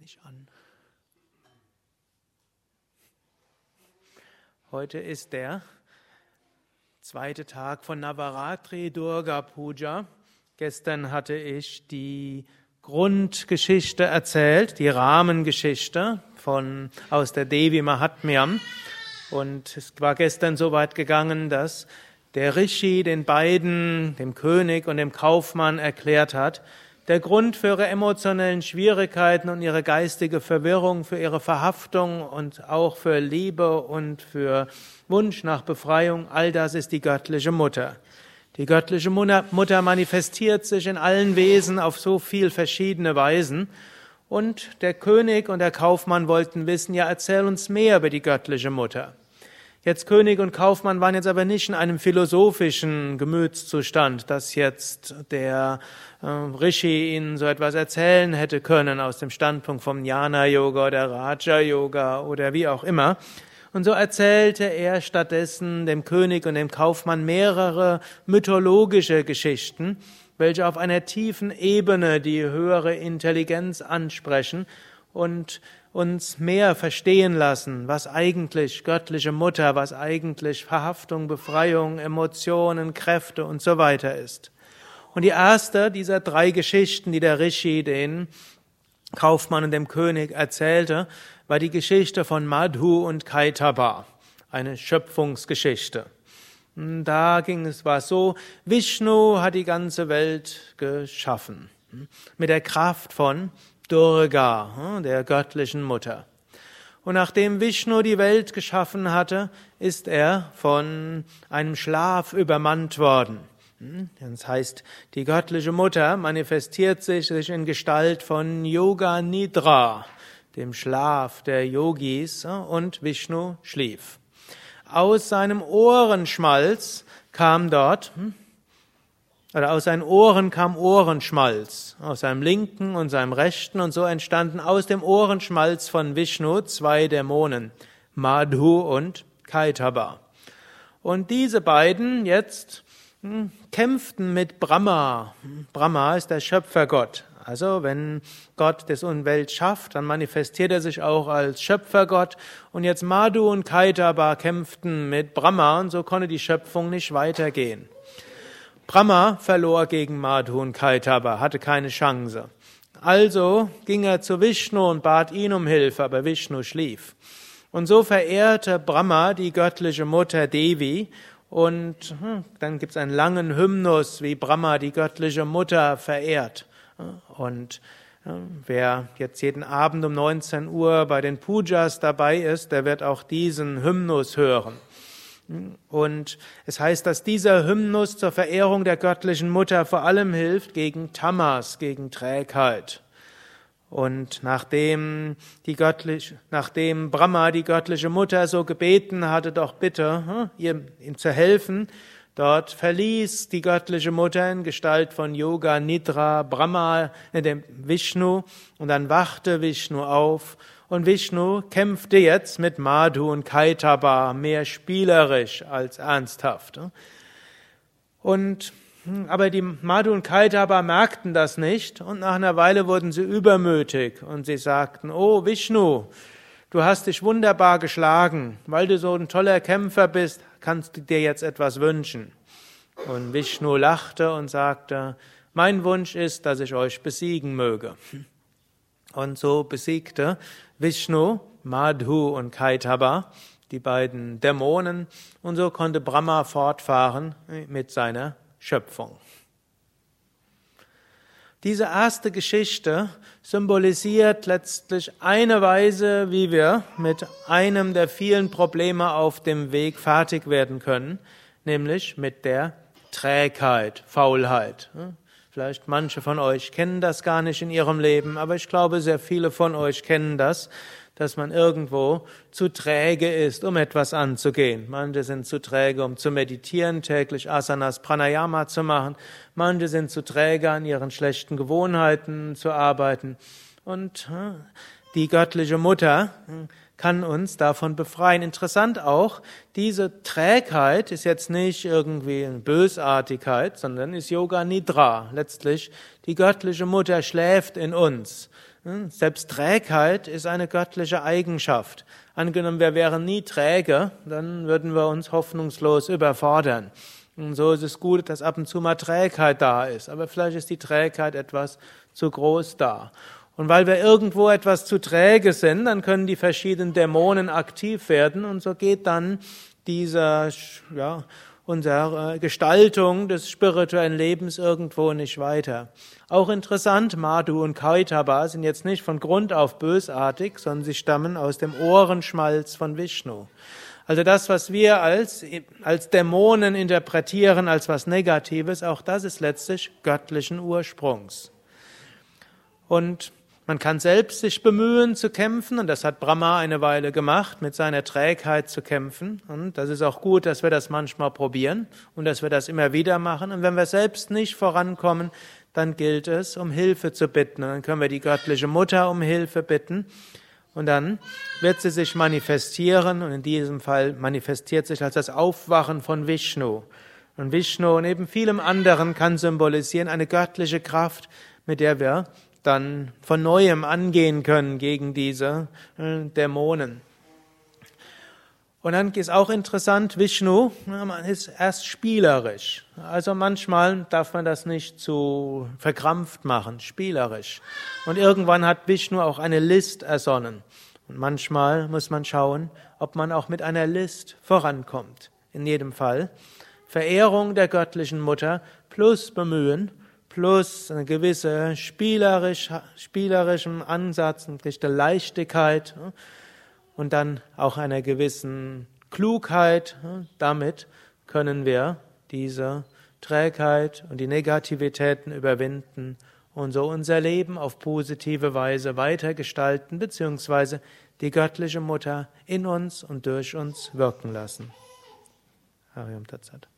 nicht an. Heute ist der zweite Tag von Navaratri Durga Puja. Gestern hatte ich die Grundgeschichte erzählt, die Rahmengeschichte von, aus der Devi Mahatmyam. Und es war gestern so weit gegangen, dass der Rishi den beiden, dem König und dem Kaufmann erklärt hat, der Grund für ihre emotionellen Schwierigkeiten und ihre geistige Verwirrung, für ihre Verhaftung und auch für Liebe und für Wunsch nach Befreiung, all das ist die göttliche Mutter. Die göttliche Mutter manifestiert sich in allen Wesen auf so viel verschiedene Weisen. Und der König und der Kaufmann wollten wissen, ja, erzähl uns mehr über die göttliche Mutter. Jetzt König und Kaufmann waren jetzt aber nicht in einem philosophischen Gemütszustand, dass jetzt der äh, Rishi ihnen so etwas erzählen hätte können aus dem Standpunkt vom Jnana-Yoga oder Raja-Yoga oder wie auch immer. Und so erzählte er stattdessen dem König und dem Kaufmann mehrere mythologische Geschichten, welche auf einer tiefen Ebene die höhere Intelligenz ansprechen und uns mehr verstehen lassen, was eigentlich göttliche Mutter, was eigentlich Verhaftung, Befreiung, Emotionen, Kräfte und so weiter ist. Und die erste dieser drei Geschichten, die der Rishi den Kaufmann und dem König erzählte, war die Geschichte von Madhu und Kaitaba, eine Schöpfungsgeschichte. Da ging es war so, Vishnu hat die ganze Welt geschaffen mit der Kraft von Durga, hm, der göttlichen Mutter. Und nachdem Vishnu die Welt geschaffen hatte, ist er von einem Schlaf übermannt worden. Hm, das heißt, die göttliche Mutter manifestiert sich in Gestalt von Yoga Nidra, dem Schlaf der Yogis, hm, und Vishnu schlief. Aus seinem Ohrenschmalz kam dort oder aus seinen Ohren kam Ohrenschmalz, aus seinem linken und seinem rechten, und so entstanden aus dem Ohrenschmalz von Vishnu zwei Dämonen, Madhu und Kaitaba. Und diese beiden jetzt hm, kämpften mit Brahma. Brahma ist der Schöpfergott. Also wenn Gott das Unwelt schafft, dann manifestiert er sich auch als Schöpfergott. Und jetzt Madhu und Kaitaba kämpften mit Brahma und so konnte die Schöpfung nicht weitergehen. Brahma verlor gegen Madhu und Kaitaba, hatte keine Chance. Also ging er zu Vishnu und bat ihn um Hilfe, aber Vishnu schlief. Und so verehrte Brahma die göttliche Mutter Devi und hm, dann gibt es einen langen Hymnus, wie Brahma die göttliche Mutter verehrt. Und wer jetzt jeden Abend um 19 Uhr bei den Pujas dabei ist, der wird auch diesen Hymnus hören. Und es heißt, dass dieser Hymnus zur Verehrung der göttlichen Mutter vor allem hilft gegen Tamas, gegen Trägheit. Und nachdem die göttliche, nachdem Brahma die göttliche Mutter so gebeten hatte, doch bitte hm, ihr, ihm zu helfen, dort verließ die göttliche Mutter in Gestalt von Yoga Nidra Brahma, äh, dem Vishnu, und dann wachte Vishnu auf und Vishnu kämpfte jetzt mit Madhu und Kaitaba mehr spielerisch als ernsthaft. Und, hm, aber die Madhu und Kaitaba merkten das nicht und nach einer Weile wurden sie übermütig und sie sagten, oh Vishnu, du hast dich wunderbar geschlagen, weil du so ein toller Kämpfer bist, kannst du dir jetzt etwas wünschen. Und Vishnu lachte und sagte, mein Wunsch ist, dass ich euch besiegen möge. Und so besiegte Vishnu, Madhu und Kaitaba, die beiden Dämonen, und so konnte Brahma fortfahren mit seiner Schöpfung. Diese erste Geschichte symbolisiert letztlich eine Weise, wie wir mit einem der vielen Probleme auf dem Weg fertig werden können, nämlich mit der Trägheit, Faulheit. Vielleicht manche von euch kennen das gar nicht in ihrem Leben, aber ich glaube, sehr viele von euch kennen das, dass man irgendwo zu träge ist, um etwas anzugehen. Manche sind zu träge, um zu meditieren, täglich Asanas Pranayama zu machen. Manche sind zu träge, an ihren schlechten Gewohnheiten zu arbeiten. Und hm, die göttliche Mutter hm, kann uns davon befreien. Interessant auch, diese Trägheit ist jetzt nicht irgendwie eine Bösartigkeit, sondern ist Yoga Nidra. Letztlich, die göttliche Mutter schläft in uns. Hm, selbst Trägheit ist eine göttliche Eigenschaft. Angenommen, wir wären nie träge, dann würden wir uns hoffnungslos überfordern. Und so ist es gut, dass ab und zu mal Trägheit da ist. Aber vielleicht ist die Trägheit etwas zu groß da. Und weil wir irgendwo etwas zu träge sind, dann können die verschiedenen Dämonen aktiv werden. Und so geht dann dieser, ja, unsere Gestaltung des spirituellen Lebens irgendwo nicht weiter. Auch interessant, Madhu und Kaitaba sind jetzt nicht von Grund auf bösartig, sondern sie stammen aus dem Ohrenschmalz von Vishnu. Also das, was wir als, als Dämonen interpretieren, als was Negatives, auch das ist letztlich göttlichen Ursprungs. Und man kann selbst sich bemühen zu kämpfen, und das hat Brahma eine Weile gemacht, mit seiner Trägheit zu kämpfen. Und das ist auch gut, dass wir das manchmal probieren und dass wir das immer wieder machen. Und wenn wir selbst nicht vorankommen, dann gilt es, um Hilfe zu bitten. Und dann können wir die göttliche Mutter um Hilfe bitten. Und dann wird sie sich manifestieren. Und in diesem Fall manifestiert sich als das Aufwachen von Vishnu. Und Vishnu neben vielem anderen kann symbolisieren eine göttliche Kraft, mit der wir dann von neuem angehen können gegen diese äh, Dämonen. Und dann ist auch interessant, Vishnu man ist erst spielerisch. Also manchmal darf man das nicht zu verkrampft machen, spielerisch. Und irgendwann hat Vishnu auch eine List ersonnen. Und manchmal muss man schauen, ob man auch mit einer List vorankommt. In jedem Fall Verehrung der göttlichen Mutter plus Bemühen plus eine gewisse spielerisch, spielerischen Ansatz, eine gewisse Leichtigkeit und dann auch einer gewissen Klugheit. Damit können wir diese Trägheit und die Negativitäten überwinden und so unser Leben auf positive Weise weitergestalten, beziehungsweise die göttliche Mutter in uns und durch uns wirken lassen. Hariam Tatsat.